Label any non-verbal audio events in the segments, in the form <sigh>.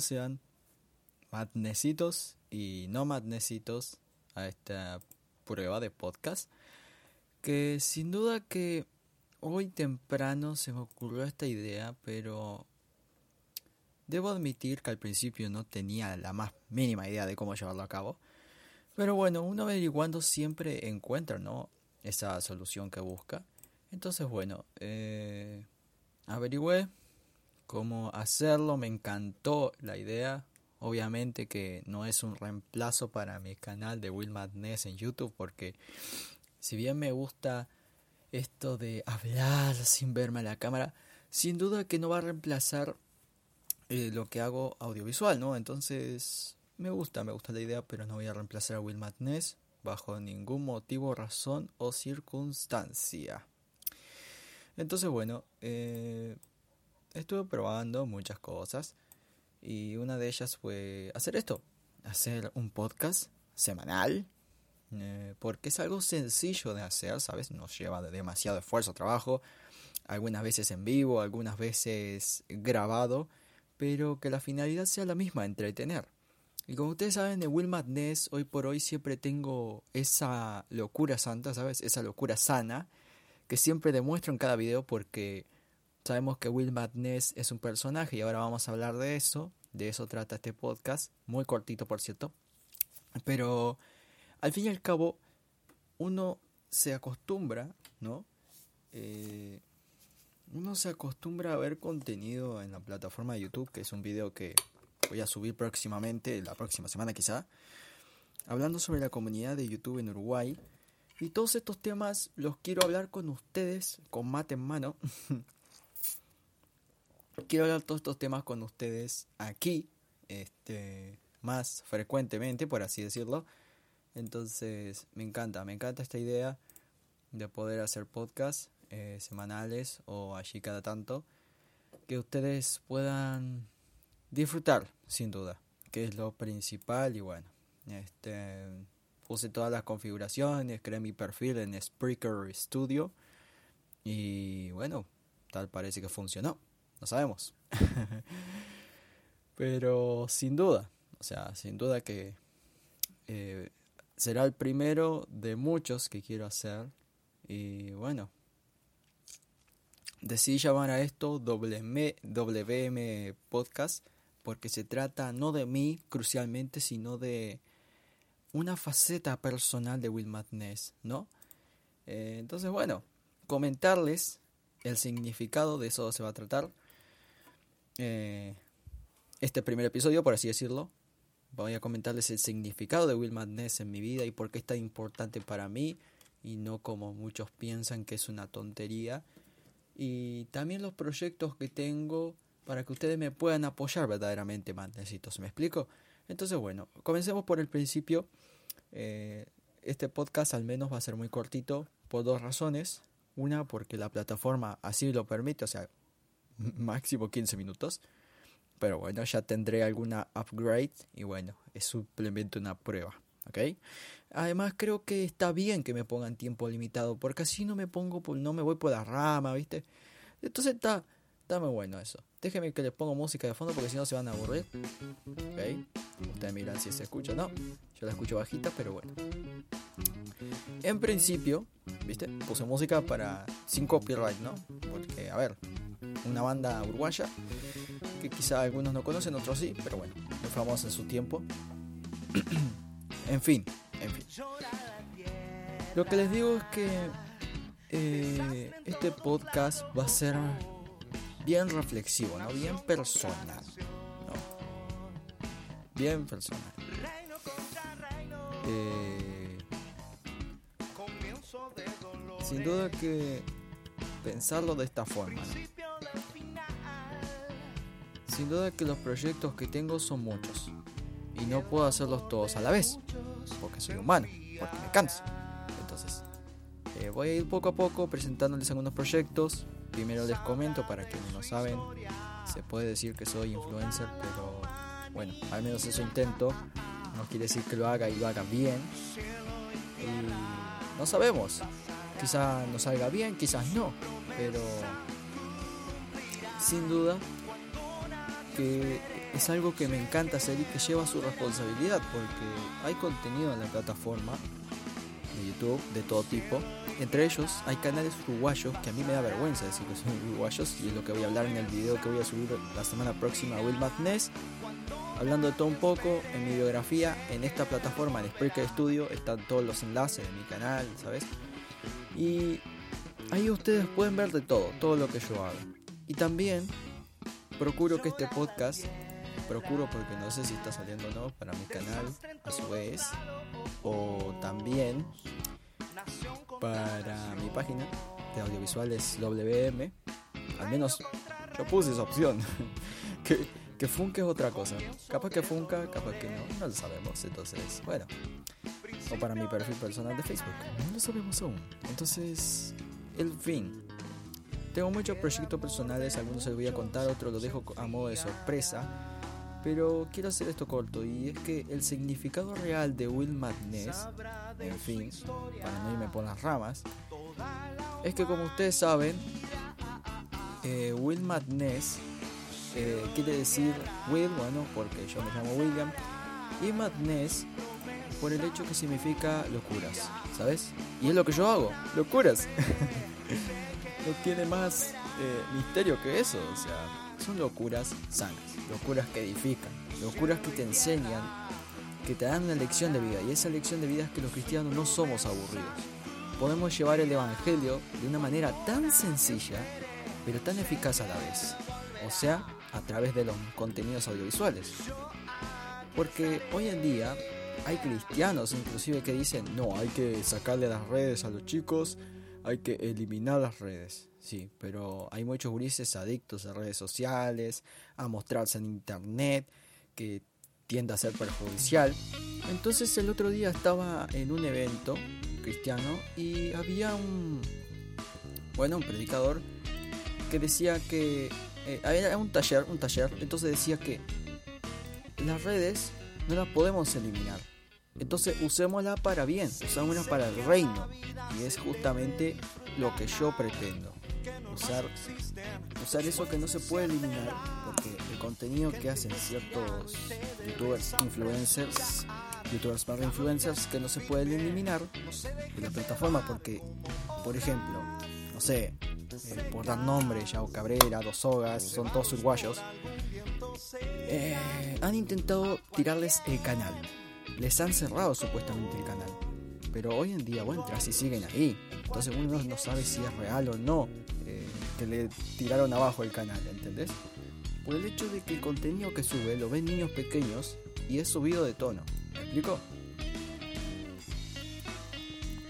sean madnecitos y no madnecitos a esta prueba de podcast. Que sin duda que hoy temprano se me ocurrió esta idea, pero debo admitir que al principio no tenía la más mínima idea de cómo llevarlo a cabo. Pero bueno, uno averiguando siempre encuentra, ¿no? Esa solución que busca. Entonces, bueno, eh, averigüé cómo hacerlo, me encantó la idea. Obviamente que no es un reemplazo para mi canal de Will Madness en YouTube, porque si bien me gusta esto de hablar sin verme a la cámara, sin duda que no va a reemplazar eh, lo que hago audiovisual, ¿no? Entonces, me gusta, me gusta la idea, pero no voy a reemplazar a Will Madness bajo ningún motivo, razón o circunstancia. Entonces, bueno, eh, estuve probando muchas cosas y una de ellas fue hacer esto, hacer un podcast semanal, eh, porque es algo sencillo de hacer, ¿sabes? Nos lleva demasiado esfuerzo, trabajo, algunas veces en vivo, algunas veces grabado, pero que la finalidad sea la misma, entretener. Y como ustedes saben, de Will Madness, hoy por hoy siempre tengo esa locura santa, ¿sabes? Esa locura sana que siempre demuestro en cada video porque sabemos que Will Madness es un personaje y ahora vamos a hablar de eso. De eso trata este podcast, muy cortito por cierto. Pero al fin y al cabo, uno se acostumbra, ¿no? Eh, uno se acostumbra a ver contenido en la plataforma de YouTube, que es un video que voy a subir próximamente, la próxima semana quizá, hablando sobre la comunidad de YouTube en Uruguay. Y todos estos temas los quiero hablar con ustedes, con mate en mano. <laughs> quiero hablar todos estos temas con ustedes aquí, este, más frecuentemente, por así decirlo. Entonces, me encanta, me encanta esta idea de poder hacer podcasts eh, semanales o allí cada tanto. Que ustedes puedan disfrutar, sin duda, que es lo principal y bueno, este puse todas las configuraciones, creé mi perfil en Spreaker Studio y bueno, tal parece que funcionó, no sabemos. <laughs> Pero sin duda, o sea, sin duda que eh, será el primero de muchos que quiero hacer y bueno, decidí llamar a esto WM, Podcast porque se trata no de mí crucialmente, sino de una faceta personal de Will Madness, ¿no? Eh, entonces, bueno, comentarles el significado de eso se va a tratar. Eh, este primer episodio, por así decirlo, voy a comentarles el significado de Will Madness en mi vida y por qué es tan importante para mí y no como muchos piensan que es una tontería. Y también los proyectos que tengo para que ustedes me puedan apoyar verdaderamente, necesito, ¿me explico? Entonces, bueno, comencemos por el principio. Eh, este podcast al menos va a ser muy cortito por dos razones. Una, porque la plataforma así lo permite, o sea, máximo 15 minutos. Pero bueno, ya tendré alguna upgrade y bueno, es simplemente una prueba, ¿ok? Además creo que está bien que me pongan tiempo limitado, porque así no me pongo, no me voy por la rama, ¿viste? Entonces está, está muy bueno eso. Déjenme que les pongo música de fondo porque si no se van a aburrir. Ok. Ustedes miran si se escucha o no. Yo la escucho bajita, pero bueno. En principio, ¿viste? Puse música para sin copyright, ¿no? Porque, a ver, una banda uruguaya que quizá algunos no conocen, otros sí, pero bueno, muy famosa en su tiempo. <clears throat> en fin, en fin. Lo que les digo es que eh, este podcast va a ser bien reflexivo, ¿no? Bien personal. Bien personal. Eh, sin duda que pensarlo de esta forma, ¿no? Sin duda que los proyectos que tengo son muchos y no puedo hacerlos todos a la vez, porque soy humano, porque me canso. Entonces, eh, voy a ir poco a poco presentándoles algunos proyectos, Primero les comento para quienes no saben, se puede decir que soy influencer, pero bueno, al menos eso intento. No quiere decir que lo haga y lo haga bien. Y no sabemos. Quizás nos salga bien, quizás no. Pero sin duda que es algo que me encanta hacer y que lleva su responsabilidad porque hay contenido en la plataforma de YouTube de todo tipo. Entre ellos hay canales uruguayos que a mí me da vergüenza decir que son <laughs> uruguayos y es lo que voy a hablar en el video que voy a subir la semana próxima a Will Madness. Hablando de todo un poco, en mi biografía, en esta plataforma, en Spreaker Studio, están todos los enlaces de mi canal, ¿sabes? Y ahí ustedes pueden ver de todo, todo lo que yo hago. Y también procuro que este podcast procuro porque no sé si está saliendo o no para mi canal a su vez o también para mi página de audiovisuales WM al menos yo puse esa opción. <laughs> Que, que Funke es otra cosa. Capaz que Funka capaz que no no lo sabemos. Entonces bueno. O para mi perfil personal de Facebook no lo sabemos aún. Entonces el fin tengo muchos proyectos personales, algunos se los voy a contar, otros los dejo a modo de sorpresa. Pero quiero hacer esto corto y es que el significado real de Will Madness, en fin, para no irme por las ramas, es que como ustedes saben, eh, Will Madness eh, quiere decir Will, bueno, porque yo me llamo William, y Madness por el hecho que significa locuras, ¿sabes? Y es lo que yo hago, locuras. <laughs> no tiene más eh, misterio que eso, o sea son locuras sanas, locuras que edifican, locuras que te enseñan, que te dan una lección de vida. Y esa lección de vida es que los cristianos no somos aburridos. Podemos llevar el Evangelio de una manera tan sencilla, pero tan eficaz a la vez. O sea, a través de los contenidos audiovisuales. Porque hoy en día hay cristianos inclusive que dicen, no, hay que sacarle las redes a los chicos, hay que eliminar las redes. Sí, pero hay muchos grises adictos a redes sociales, a mostrarse en internet, que tiende a ser perjudicial. Entonces el otro día estaba en un evento cristiano y había un, bueno, un predicador que decía que eh, había un taller, un taller, entonces decía que las redes no las podemos eliminar. Entonces usémosla para bien, usémosla para el reino. Y es justamente lo que yo pretendo usar, usar eso que no se puede eliminar, porque el contenido que hacen ciertos youtubers, influencers, youtubers para influencers que no se puede eliminar de la plataforma, porque, por ejemplo, no sé, eh, por dar nombre, Yao Cabrera, Dos Sogas, son todos uruguayos, eh, han intentado tirarles el canal. Les han cerrado supuestamente el canal. Pero hoy en día, bueno, entras y siguen ahí. Entonces uno no sabe si es real o no que le tiraron abajo el canal, ¿entendés? Por el hecho de que el contenido que sube lo ven niños pequeños y es subido de tono. ¿Me explico?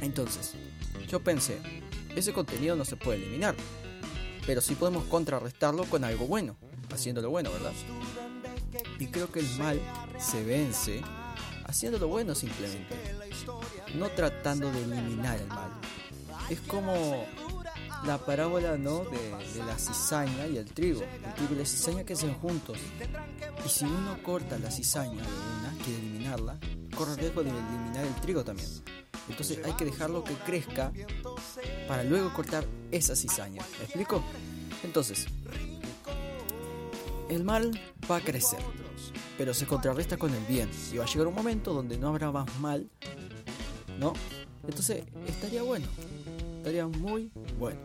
Entonces, yo pensé, ese contenido no se puede eliminar, pero sí podemos contrarrestarlo con algo bueno, haciéndolo bueno, ¿verdad? Y creo que el mal se vence haciéndolo bueno simplemente, no tratando de eliminar el mal. Es como la parábola ¿no? de, la cizaña y el trigo. El trigo y la cizaña que hacen juntos. Y si uno corta la cizaña de una, quiere eliminarla, corre el riesgo de eliminar el trigo también. Entonces hay que dejarlo que crezca para luego cortar esa cizaña. ¿Me explico? Entonces, el mal va a crecer, pero se contrarresta con el bien. Y va a llegar un momento donde no habrá más mal, ¿no? Entonces, estaría bueno estaría muy bueno.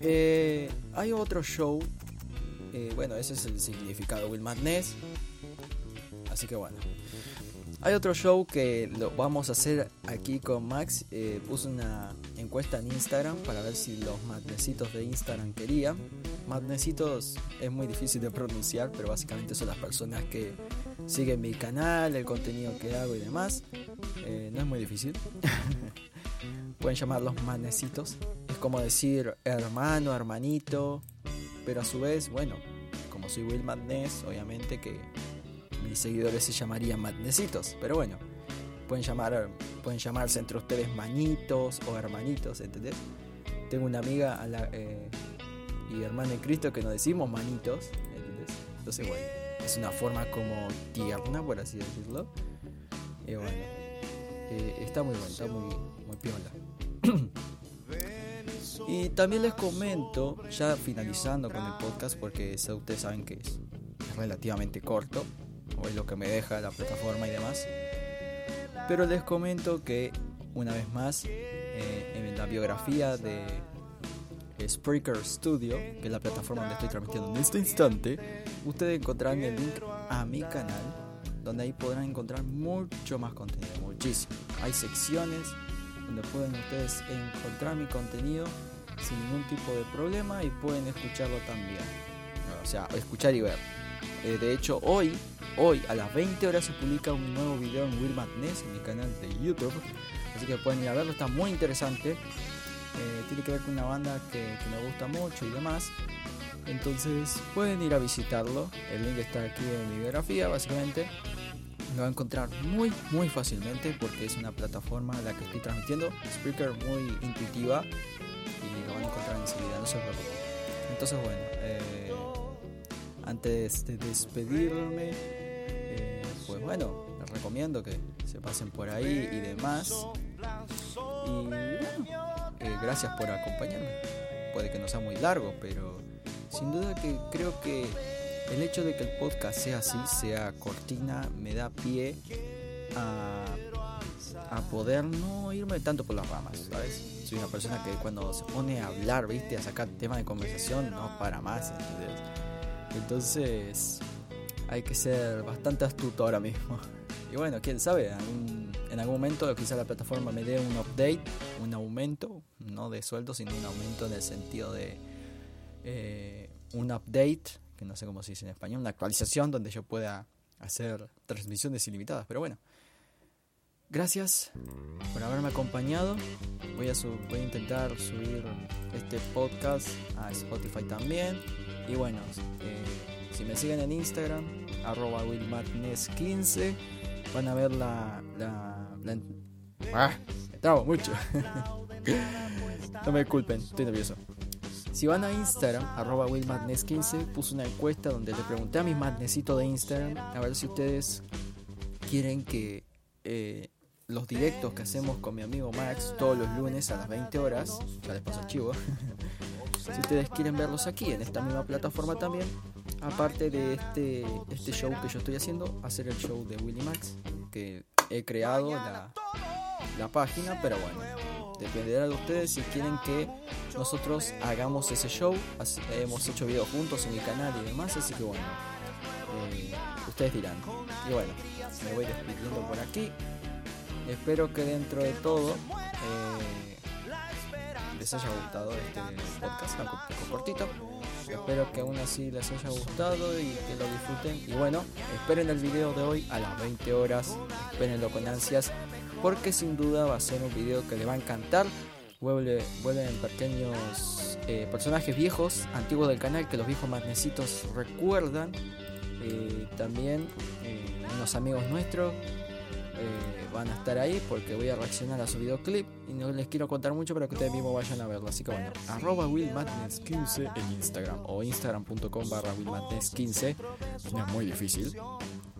Eh, hay otro show. Eh, bueno, ese es el significado Will Madness. Así que bueno. Hay otro show que lo vamos a hacer aquí con Max. Eh, puse una encuesta en Instagram para ver si los madnecitos de Instagram querían. Madnecitos es muy difícil de pronunciar, pero básicamente son las personas que siguen mi canal, el contenido que hago y demás. no es muy difícil. <laughs> pueden llamarlos manecitos. Es como decir hermano, hermanito, pero a su vez, bueno, como soy Will Madness, obviamente que mis seguidores se llamarían Madnecitos, pero bueno, pueden, llamar, pueden llamarse entre ustedes manitos o hermanitos, ¿entendés? Tengo una amiga a la, eh, y hermana de Cristo que nos decimos manitos. Entonces, bueno, es una forma como tierna, por así decirlo. Y bueno Eh, está muy bueno, está muy, muy piola. <clears throat> y también les comento, ya finalizando con el podcast, porque ustedes saben que es relativamente corto, o es lo que me deja la plataforma y demás. Pero les comento que una vez más eh, en la biografía de Spreaker Studio, que es la plataforma donde estoy transmitiendo en este instante, ustedes encontrarán el link a mi canal, donde ahí podrán encontrar mucho más contenido, muchísimo. Hay secciones donde pueden ustedes encontrar mi contenido sin ningún tipo de problema y pueden escucharlo también. O sea, escuchar y ver. Eh, de hecho, hoy, hoy a las 20 horas se publica un nuevo video en Will Madness, en mi canal de YouTube. Así que pueden ir a verlo, está muy interesante. Eh, tiene que ver con una banda que, me gusta mucho y demás. Entonces pueden ir a visitarlo. El link está aquí en mi biografía, básicamente. Lo va a encontrar muy, muy fácilmente porque es una plataforma a la que estoy transmitiendo. Spreaker muy intuitiva y lo van a encontrar enseguida, no se preocupen. Entonces, bueno, eh, antes de despedirme, eh, pues bueno, les recomiendo que se pasen por ahí y demás. Y bueno, eh, gracias por acompañarme. Puede que no sea muy largo, pero sin duda que creo que el hecho de que el podcast sea así, sea cortina, me da pie a, a poder no irme tanto por las ramas, ¿sabes? Soy una persona que cuando se pone a hablar, ¿viste? A sacar temas de conversación, no para más, Entonces, hay que ser bastante astuto ahora mismo. Y bueno, quién sabe, en algún momento quizá la plataforma me dé un update, un aumento, no de sueldo, sino un aumento en el sentido de eh, un update, que no sé cómo se dice en español, una actualización donde yo pueda hacer transmisiones ilimitadas. Pero bueno, gracias por haberme acompañado. Voy a, voy a intentar subir este podcast a Spotify también. Y bueno, eh, si me siguen en Instagram, arroba 15 van a ver la... la, ¡Ah! Me trago mucho. <laughs> no me culpen, estoy nervioso. Si van a Instagram, arroba willmadness15, puse una encuesta donde le pregunté a mis madnecitos de Instagram a ver si ustedes quieren que eh, los directos que hacemos con mi amigo Max todos los lunes a las 20 horas, ya les paso el chivo, <laughs> si ustedes quieren verlos aquí en esta misma plataforma también, aparte de este, este show que yo estoy haciendo, hacer el show de Willy Max, que he creado la, la página, pero bueno, dependerá de ustedes si quieren que nosotros hagamos ese show. hemos hecho videos juntos en mi canal y demás, así que bueno, eh, ustedes dirán. Y bueno, me voy despidiendo por aquí. Espero que dentro de todo eh, les haya gustado este podcast, un poco cortito. Espero que aún así les haya gustado y que lo disfruten. Y bueno, esperen el video de hoy a las 20 horas. Espérenlo con ansias. Porque sin duda va a ser un video que le va a encantar. Vuelve, vuelven pequeños eh, personajes viejos, antiguos del canal, que los viejos magnecitos recuerdan. Eh, también eh, unos amigos nuestros van a estar ahí porque voy a reaccionar a su videoclip y no les quiero contar mucho para que ustedes mismos vayan a verlo. Así que bueno, arroba willmadness15 en Instagram o instagram.com barra willmadness15. Es muy difícil.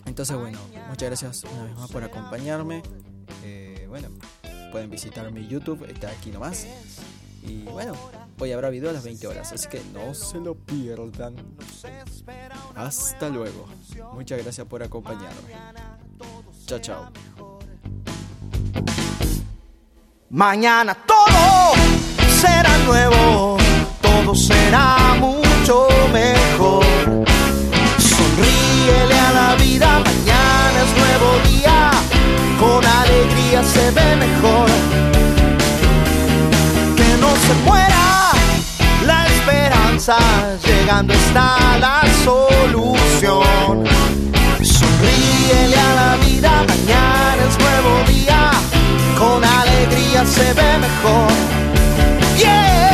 Entonces bueno, muchas gracias una vez más por acompañarme. Eh, bueno, pueden visitar mi YouTube, está aquí nomás. Y bueno, hoy habrá video a las 20 horas, así que no se lo pierdan. Hasta luego. Muchas gracias por acompañarme. Chao, chao. Mañana todo será nuevo, todo será mucho mejor. Sonríele a la vida, mañana es nuevo día, con alegría se ve mejor. Que no se muera la esperanza, llegando está la solución. Sonríele a la vida, mañana es nuevo día, con alegría se ve mejor. Yeah.